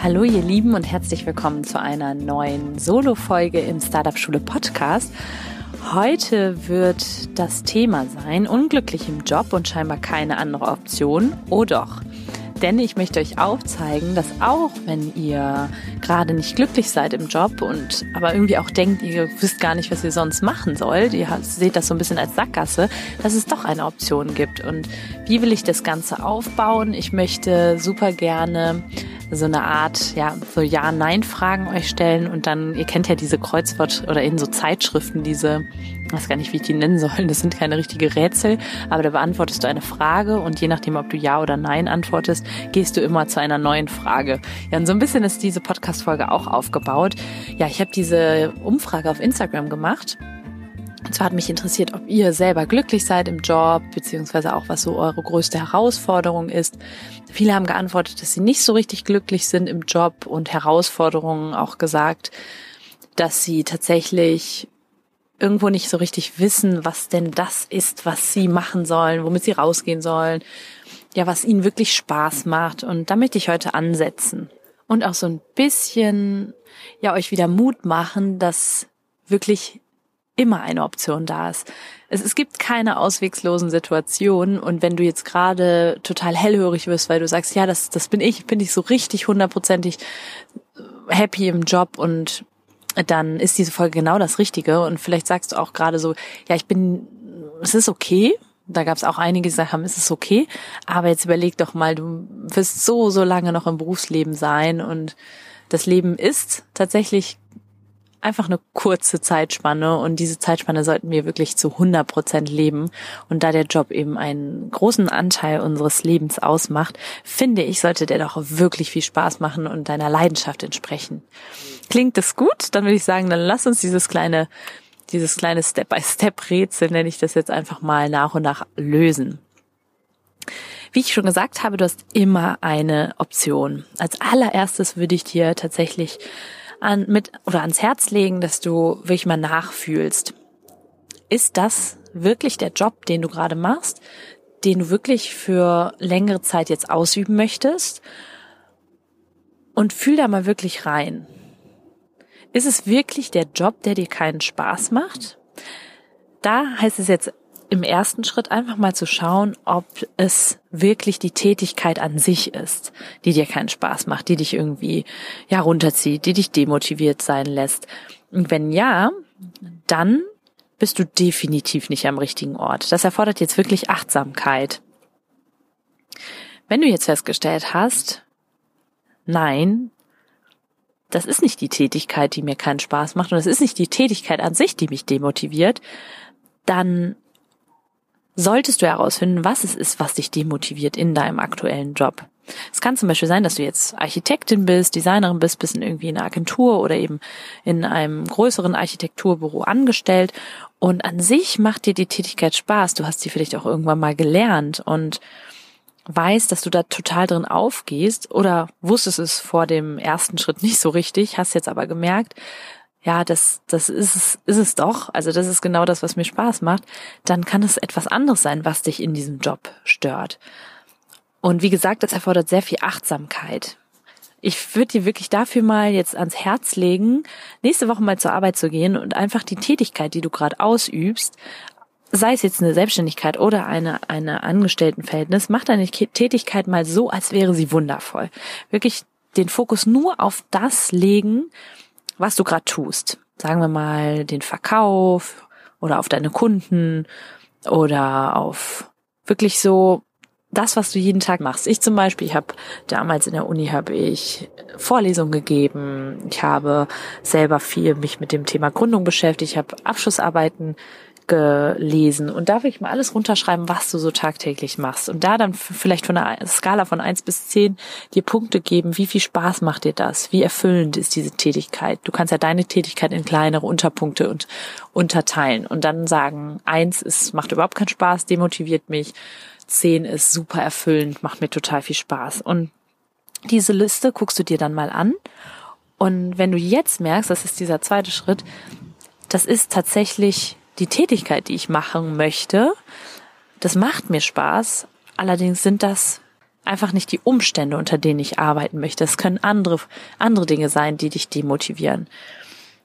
Hallo ihr Lieben und herzlich willkommen zu einer neuen Solo-Folge im Startup Schule Podcast. Heute wird das Thema sein, unglücklich im Job und scheinbar keine andere Option. Oh doch. Denn ich möchte euch aufzeigen, dass auch wenn ihr gerade nicht glücklich seid im Job und aber irgendwie auch denkt, ihr wisst gar nicht, was ihr sonst machen sollt, ihr seht das so ein bisschen als Sackgasse, dass es doch eine Option gibt. Und wie will ich das Ganze aufbauen? Ich möchte super gerne so eine Art, ja, so Ja-Nein-Fragen euch stellen und dann, ihr kennt ja diese Kreuzwort oder in so Zeitschriften diese, ich weiß gar nicht, wie ich die nennen soll, das sind keine richtige Rätsel, aber da beantwortest du eine Frage und je nachdem, ob du Ja oder Nein antwortest, gehst du immer zu einer neuen Frage. Ja, und so ein bisschen ist diese Podcast-Folge auch aufgebaut. Ja, ich habe diese Umfrage auf Instagram gemacht und zwar hat mich interessiert, ob ihr selber glücklich seid im Job, beziehungsweise auch was so eure größte Herausforderung ist. Viele haben geantwortet, dass sie nicht so richtig glücklich sind im Job und Herausforderungen auch gesagt, dass sie tatsächlich irgendwo nicht so richtig wissen, was denn das ist, was sie machen sollen, womit sie rausgehen sollen, ja, was ihnen wirklich Spaß macht. Und da möchte ich heute ansetzen und auch so ein bisschen, ja, euch wieder Mut machen, dass wirklich immer eine Option da ist. Es, es gibt keine auswegslosen Situationen und wenn du jetzt gerade total hellhörig wirst, weil du sagst, ja, das, das bin ich, bin ich so richtig hundertprozentig happy im Job und dann ist diese Folge genau das Richtige. Und vielleicht sagst du auch gerade so, ja, ich bin, es ist okay, da gab es auch einige, die gesagt haben, es ist okay, aber jetzt überleg doch mal, du wirst so, so lange noch im Berufsleben sein und das Leben ist tatsächlich einfach eine kurze Zeitspanne und diese Zeitspanne sollten wir wirklich zu 100 Prozent leben. Und da der Job eben einen großen Anteil unseres Lebens ausmacht, finde ich, sollte der doch wirklich viel Spaß machen und deiner Leidenschaft entsprechen. Klingt das gut? Dann würde ich sagen, dann lass uns dieses kleine, dieses kleine Step-by-Step-Rätsel, nenne ich das jetzt einfach mal nach und nach lösen. Wie ich schon gesagt habe, du hast immer eine Option. Als allererstes würde ich dir tatsächlich an, mit oder ans Herz legen, dass du wirklich mal nachfühlst. Ist das wirklich der Job, den du gerade machst, den du wirklich für längere Zeit jetzt ausüben möchtest? Und fühl da mal wirklich rein. Ist es wirklich der Job, der dir keinen Spaß macht? Da heißt es jetzt im ersten Schritt einfach mal zu schauen, ob es wirklich die Tätigkeit an sich ist, die dir keinen Spaß macht, die dich irgendwie ja runterzieht, die dich demotiviert sein lässt. Und wenn ja, dann bist du definitiv nicht am richtigen Ort. Das erfordert jetzt wirklich Achtsamkeit. Wenn du jetzt festgestellt hast, nein, das ist nicht die Tätigkeit, die mir keinen Spaß macht und das ist nicht die Tätigkeit an sich, die mich demotiviert, dann solltest du herausfinden, was es ist, was dich demotiviert in deinem aktuellen Job. Es kann zum Beispiel sein, dass du jetzt Architektin bist, Designerin bist, bist in irgendwie in einer Agentur oder eben in einem größeren Architekturbüro angestellt und an sich macht dir die Tätigkeit Spaß. Du hast sie vielleicht auch irgendwann mal gelernt und weißt, dass du da total drin aufgehst oder wusstest es vor dem ersten Schritt nicht so richtig, hast jetzt aber gemerkt, ja, das, das ist es, ist es doch, also das ist genau das, was mir Spaß macht, dann kann es etwas anderes sein, was dich in diesem Job stört. Und wie gesagt, das erfordert sehr viel Achtsamkeit. Ich würde dir wirklich dafür mal jetzt ans Herz legen, nächste Woche mal zur Arbeit zu gehen und einfach die Tätigkeit, die du gerade ausübst, sei es jetzt eine Selbstständigkeit oder eine, eine Angestelltenverhältnis, mach deine Tätigkeit mal so, als wäre sie wundervoll. Wirklich den Fokus nur auf das legen, was du gerade tust. Sagen wir mal den Verkauf oder auf deine Kunden oder auf wirklich so das, was du jeden Tag machst. Ich zum Beispiel, ich habe damals in der Uni habe ich Vorlesungen gegeben. Ich habe selber viel mich mit dem Thema Gründung beschäftigt. Ich habe Abschlussarbeiten gelesen. Und da ich mal alles runterschreiben, was du so tagtäglich machst? Und da dann vielleicht von einer Skala von eins bis zehn dir Punkte geben, wie viel Spaß macht dir das, wie erfüllend ist diese Tätigkeit. Du kannst ja deine Tätigkeit in kleinere Unterpunkte und unterteilen und dann sagen, eins ist, macht überhaupt keinen Spaß, demotiviert mich, zehn ist super erfüllend, macht mir total viel Spaß. Und diese Liste guckst du dir dann mal an. Und wenn du jetzt merkst, das ist dieser zweite Schritt, das ist tatsächlich die Tätigkeit, die ich machen möchte, das macht mir Spaß. Allerdings sind das einfach nicht die Umstände, unter denen ich arbeiten möchte. Es können andere, andere Dinge sein, die dich demotivieren.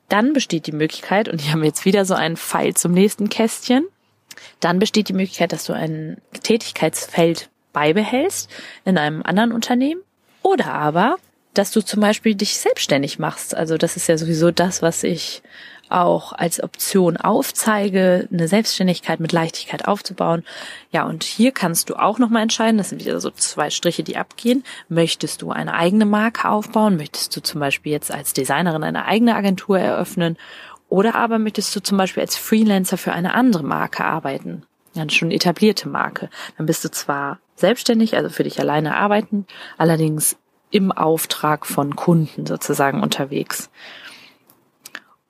Dann besteht die Möglichkeit, und haben wir jetzt wieder so einen Pfeil zum nächsten Kästchen, dann besteht die Möglichkeit, dass du ein Tätigkeitsfeld beibehältst in einem anderen Unternehmen oder aber, dass du zum Beispiel dich selbstständig machst. Also das ist ja sowieso das, was ich auch als Option aufzeige, eine Selbstständigkeit mit Leichtigkeit aufzubauen. Ja, und hier kannst du auch nochmal entscheiden, das sind wieder so zwei Striche, die abgehen. Möchtest du eine eigene Marke aufbauen? Möchtest du zum Beispiel jetzt als Designerin eine eigene Agentur eröffnen? Oder aber möchtest du zum Beispiel als Freelancer für eine andere Marke arbeiten? Eine schon etablierte Marke. Dann bist du zwar selbstständig, also für dich alleine arbeiten, allerdings im Auftrag von Kunden sozusagen unterwegs.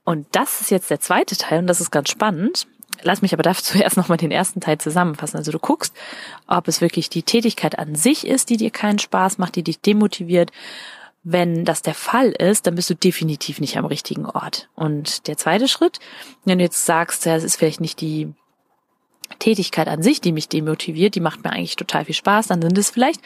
Und das ist jetzt der zweite Teil und das ist ganz spannend. Lass mich aber dafür zuerst nochmal den ersten Teil zusammenfassen. Also du guckst, ob es wirklich die Tätigkeit an sich ist, die dir keinen Spaß macht, die dich demotiviert. Wenn das der Fall ist, dann bist du definitiv nicht am richtigen Ort. Und der zweite Schritt, wenn du jetzt sagst, ja, es ist vielleicht nicht die Tätigkeit an sich, die mich demotiviert, die macht mir eigentlich total viel Spaß, dann sind es vielleicht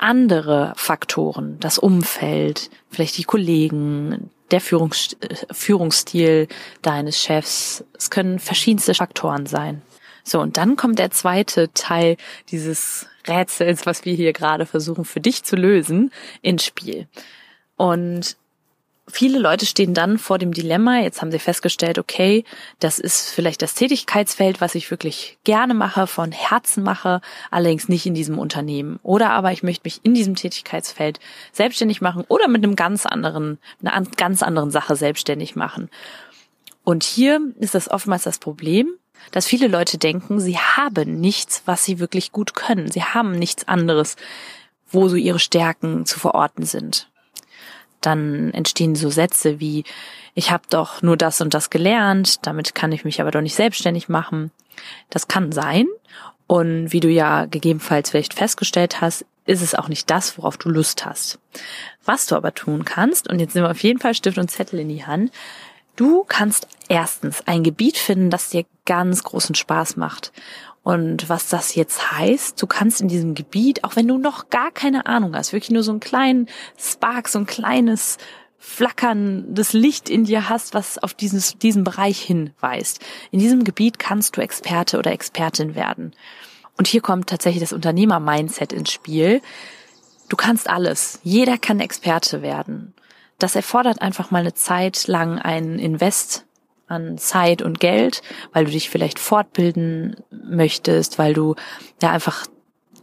andere Faktoren, das Umfeld, vielleicht die Kollegen, der Führungs Führungsstil deines Chefs. Es können verschiedenste Faktoren sein. So, und dann kommt der zweite Teil dieses Rätsels, was wir hier gerade versuchen für dich zu lösen, ins Spiel. Und viele Leute stehen dann vor dem Dilemma, jetzt haben sie festgestellt, okay, das ist vielleicht das Tätigkeitsfeld, was ich wirklich gerne mache, von Herzen mache, allerdings nicht in diesem Unternehmen. Oder aber ich möchte mich in diesem Tätigkeitsfeld selbstständig machen oder mit einem ganz anderen, einer ganz anderen Sache selbstständig machen. Und hier ist das oftmals das Problem, dass viele Leute denken, sie haben nichts, was sie wirklich gut können. Sie haben nichts anderes, wo so ihre Stärken zu verorten sind dann entstehen so Sätze wie, ich habe doch nur das und das gelernt, damit kann ich mich aber doch nicht selbstständig machen. Das kann sein. Und wie du ja gegebenenfalls vielleicht festgestellt hast, ist es auch nicht das, worauf du Lust hast. Was du aber tun kannst, und jetzt nehmen wir auf jeden Fall Stift und Zettel in die Hand, du kannst erstens ein Gebiet finden, das dir ganz großen Spaß macht. Und was das jetzt heißt, du kannst in diesem Gebiet, auch wenn du noch gar keine Ahnung hast, wirklich nur so einen kleinen Spark, so ein kleines Flackern des Licht in dir hast, was auf dieses, diesen Bereich hinweist. In diesem Gebiet kannst du Experte oder Expertin werden. Und hier kommt tatsächlich das Unternehmer-Mindset ins Spiel. Du kannst alles. Jeder kann Experte werden. Das erfordert einfach mal eine Zeit lang einen Invest an Zeit und Geld, weil du dich vielleicht fortbilden möchtest, weil du ja einfach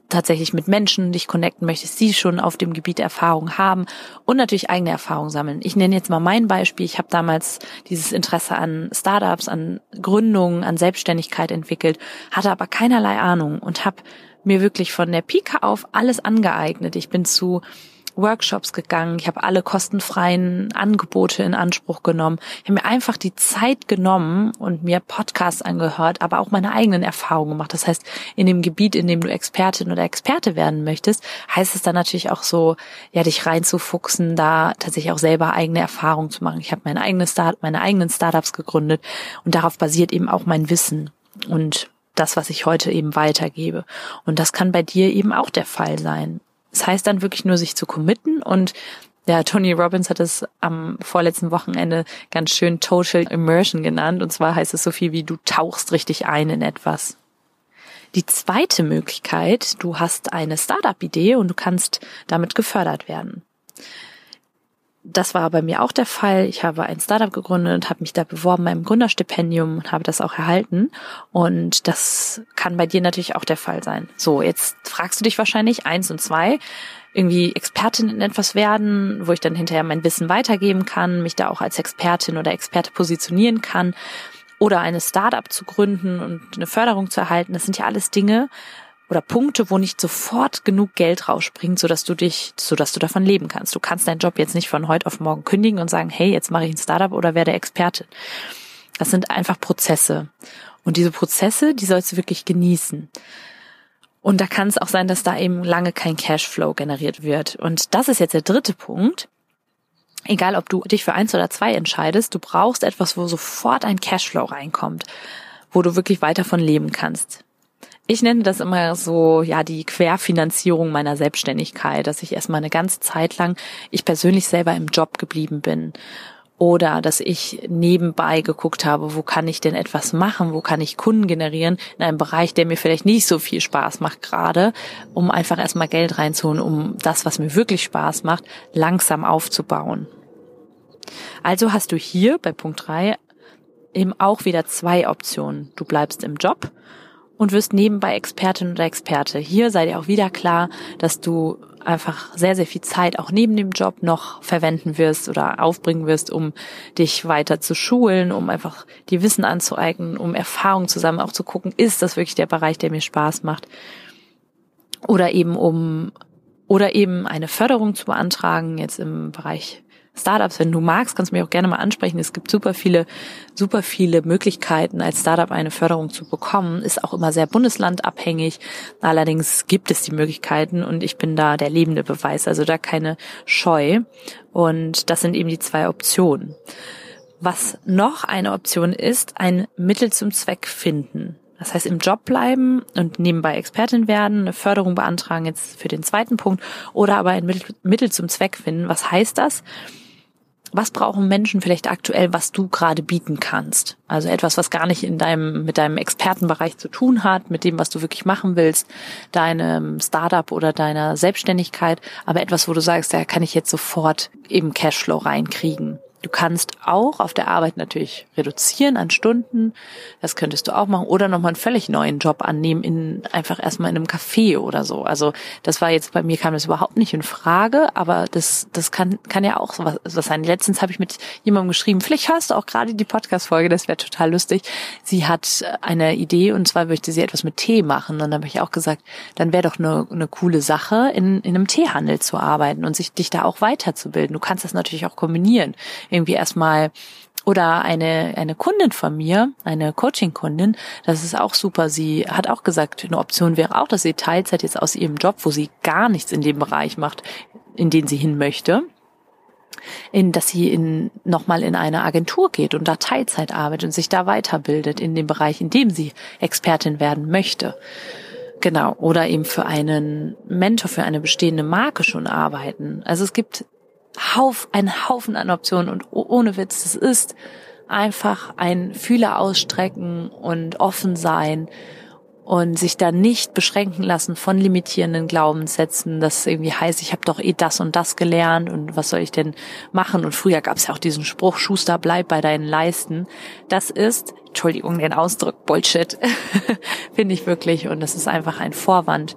tatsächlich mit Menschen dich connecten möchtest, die schon auf dem Gebiet Erfahrung haben und natürlich eigene Erfahrung sammeln. Ich nenne jetzt mal mein Beispiel. Ich habe damals dieses Interesse an Startups, an Gründungen, an Selbstständigkeit entwickelt, hatte aber keinerlei Ahnung und habe mir wirklich von der Pike auf alles angeeignet. Ich bin zu Workshops gegangen, ich habe alle kostenfreien Angebote in Anspruch genommen. Ich habe mir einfach die Zeit genommen und mir Podcasts angehört, aber auch meine eigenen Erfahrungen gemacht. Das heißt, in dem Gebiet, in dem du Expertin oder Experte werden möchtest, heißt es dann natürlich auch so, ja, dich reinzufuchsen, da tatsächlich auch selber eigene Erfahrungen zu machen. Ich habe meine eigene Start, meine eigenen Startups gegründet und darauf basiert eben auch mein Wissen und das, was ich heute eben weitergebe. Und das kann bei dir eben auch der Fall sein. Das heißt dann wirklich nur, sich zu committen und ja, Tony Robbins hat es am vorletzten Wochenende ganz schön Total Immersion genannt. Und zwar heißt es so viel wie du tauchst richtig ein in etwas. Die zweite Möglichkeit, du hast eine Startup-Idee und du kannst damit gefördert werden das war bei mir auch der Fall. Ich habe ein Startup gegründet und habe mich da beworben beim Gründerstipendium und habe das auch erhalten. Und das kann bei dir natürlich auch der Fall sein. So, jetzt fragst du dich wahrscheinlich eins und zwei, irgendwie Expertin in etwas werden, wo ich dann hinterher mein Wissen weitergeben kann, mich da auch als Expertin oder Experte positionieren kann. oder eine Startup zu gründen und eine Förderung zu erhalten, das sind ja alles Dinge oder Punkte, wo nicht sofort genug Geld rausspringt, sodass du dich, sodass du davon leben kannst. Du kannst deinen Job jetzt nicht von heute auf morgen kündigen und sagen, hey, jetzt mache ich ein Startup oder werde Experte. Das sind einfach Prozesse. Und diese Prozesse, die sollst du wirklich genießen. Und da kann es auch sein, dass da eben lange kein Cashflow generiert wird. Und das ist jetzt der dritte Punkt. Egal, ob du dich für eins oder zwei entscheidest, du brauchst etwas, wo sofort ein Cashflow reinkommt, wo du wirklich weiter von leben kannst. Ich nenne das immer so, ja, die Querfinanzierung meiner Selbstständigkeit, dass ich erstmal eine ganze Zeit lang ich persönlich selber im Job geblieben bin oder dass ich nebenbei geguckt habe, wo kann ich denn etwas machen, wo kann ich Kunden generieren in einem Bereich, der mir vielleicht nicht so viel Spaß macht gerade, um einfach erstmal Geld reinzuholen, um das, was mir wirklich Spaß macht, langsam aufzubauen. Also hast du hier bei Punkt drei eben auch wieder zwei Optionen. Du bleibst im Job und wirst nebenbei Expertin oder Experte. Hier sei dir auch wieder klar, dass du einfach sehr, sehr viel Zeit auch neben dem Job noch verwenden wirst oder aufbringen wirst, um dich weiter zu schulen, um einfach die Wissen anzueignen, um Erfahrung zusammen auch zu gucken, ist das wirklich der Bereich, der mir Spaß macht? Oder eben um, oder eben eine Förderung zu beantragen, jetzt im Bereich Startups, wenn du magst, kannst du mich auch gerne mal ansprechen. Es gibt super viele, super viele Möglichkeiten, als Startup eine Förderung zu bekommen. Ist auch immer sehr bundeslandabhängig. Allerdings gibt es die Möglichkeiten und ich bin da der lebende Beweis. Also da keine Scheu. Und das sind eben die zwei Optionen. Was noch eine Option ist, ein Mittel zum Zweck finden. Das heißt, im Job bleiben und nebenbei Expertin werden, eine Förderung beantragen jetzt für den zweiten Punkt oder aber ein Mittel zum Zweck finden. Was heißt das? Was brauchen Menschen vielleicht aktuell, was du gerade bieten kannst? Also etwas, was gar nicht in deinem, mit deinem Expertenbereich zu tun hat, mit dem, was du wirklich machen willst, deinem Startup oder deiner Selbstständigkeit, aber etwas, wo du sagst, da kann ich jetzt sofort eben Cashflow reinkriegen. Du kannst auch auf der Arbeit natürlich reduzieren an Stunden. Das könntest du auch machen. Oder nochmal einen völlig neuen Job annehmen, in, einfach erstmal in einem Café oder so. Also das war jetzt bei mir kam das überhaupt nicht in Frage, aber das, das kann, kann ja auch was, was sein. Letztens habe ich mit jemandem geschrieben, vielleicht hörst du auch gerade die Podcast-Folge, das wäre total lustig. Sie hat eine Idee und zwar möchte sie etwas mit Tee machen. Und dann habe ich auch gesagt, dann wäre doch eine, eine coole Sache, in, in einem Teehandel zu arbeiten und sich dich da auch weiterzubilden. Du kannst das natürlich auch kombinieren irgendwie erstmal oder eine, eine Kundin von mir, eine Coaching-Kundin, das ist auch super. Sie hat auch gesagt, eine Option wäre auch, dass sie Teilzeit jetzt aus ihrem Job, wo sie gar nichts in dem Bereich macht, in den sie hin möchte, in, dass sie in, nochmal in eine Agentur geht und da Teilzeit arbeitet und sich da weiterbildet in dem Bereich, in dem sie Expertin werden möchte. Genau. Oder eben für einen Mentor, für eine bestehende Marke schon arbeiten. Also es gibt Hauf, ein Haufen an Optionen und ohne Witz, es ist einfach ein Fühler ausstrecken und offen sein und sich da nicht beschränken lassen von limitierenden Glaubenssätzen, das irgendwie heißt, ich habe doch eh das und das gelernt und was soll ich denn machen? Und früher gab es ja auch diesen Spruch, Schuster, bleib bei deinen Leisten. Das ist, Entschuldigung, den Ausdruck, Bullshit, finde ich wirklich. Und das ist einfach ein Vorwand,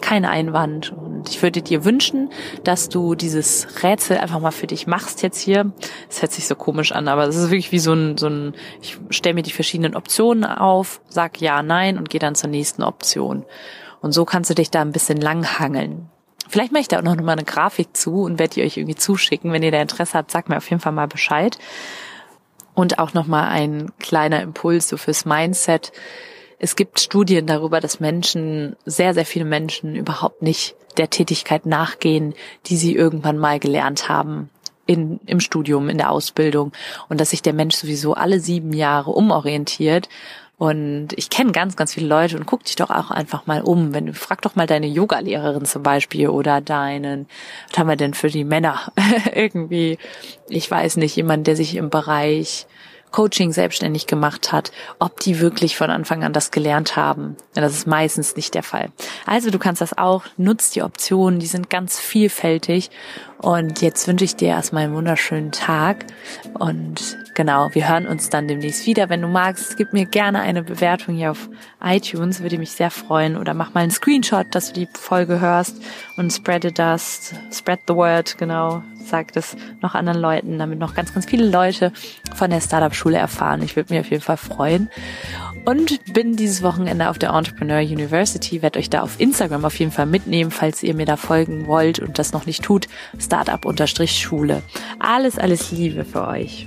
kein Einwand. Und ich würde dir wünschen, dass du dieses Rätsel einfach mal für dich machst jetzt hier. Es hört sich so komisch an, aber es ist wirklich wie so ein, so ein ich stelle mir die verschiedenen Optionen auf, sag ja, nein und gehe dann zur nächsten Option. Und so kannst du dich da ein bisschen langhangeln. Vielleicht mache ich da auch noch mal eine Grafik zu und werde die euch irgendwie zuschicken. Wenn ihr da Interesse habt, sagt mir auf jeden Fall mal Bescheid. Und auch noch mal ein kleiner Impuls so fürs Mindset es gibt Studien darüber, dass Menschen, sehr, sehr viele Menschen überhaupt nicht der Tätigkeit nachgehen, die sie irgendwann mal gelernt haben. In, im Studium, in der Ausbildung und dass sich der Mensch sowieso alle sieben Jahre umorientiert und ich kenne ganz, ganz viele Leute und guck dich doch auch einfach mal um. Wenn du frag doch mal deine Yoga-Lehrerin zum Beispiel oder deinen, was haben wir denn für die Männer? Irgendwie, ich weiß nicht, jemand, der sich im Bereich Coaching selbstständig gemacht hat, ob die wirklich von Anfang an das gelernt haben. Das ist meistens nicht der Fall. Also du kannst das auch, nutzt die Optionen, die sind ganz vielfältig Und jetzt wünsche ich dir erstmal einen wunderschönen Tag und genau, wir hören uns dann demnächst wieder. Wenn du magst, gib mir gerne eine Bewertung hier auf iTunes, würde mich sehr freuen. Oder mach mal einen Screenshot, dass du die Folge hörst und spread das, spread the word, genau. Sag das noch anderen Leuten, damit noch ganz, ganz viele Leute von der Startup-Schule erfahren. Ich würde mich auf jeden Fall freuen. Und bin dieses Wochenende auf der Entrepreneur University, werde euch da auf Instagram auf jeden Fall mitnehmen, falls ihr mir da folgen wollt und das noch nicht tut. Startup-Schule. Alles, alles Liebe für euch.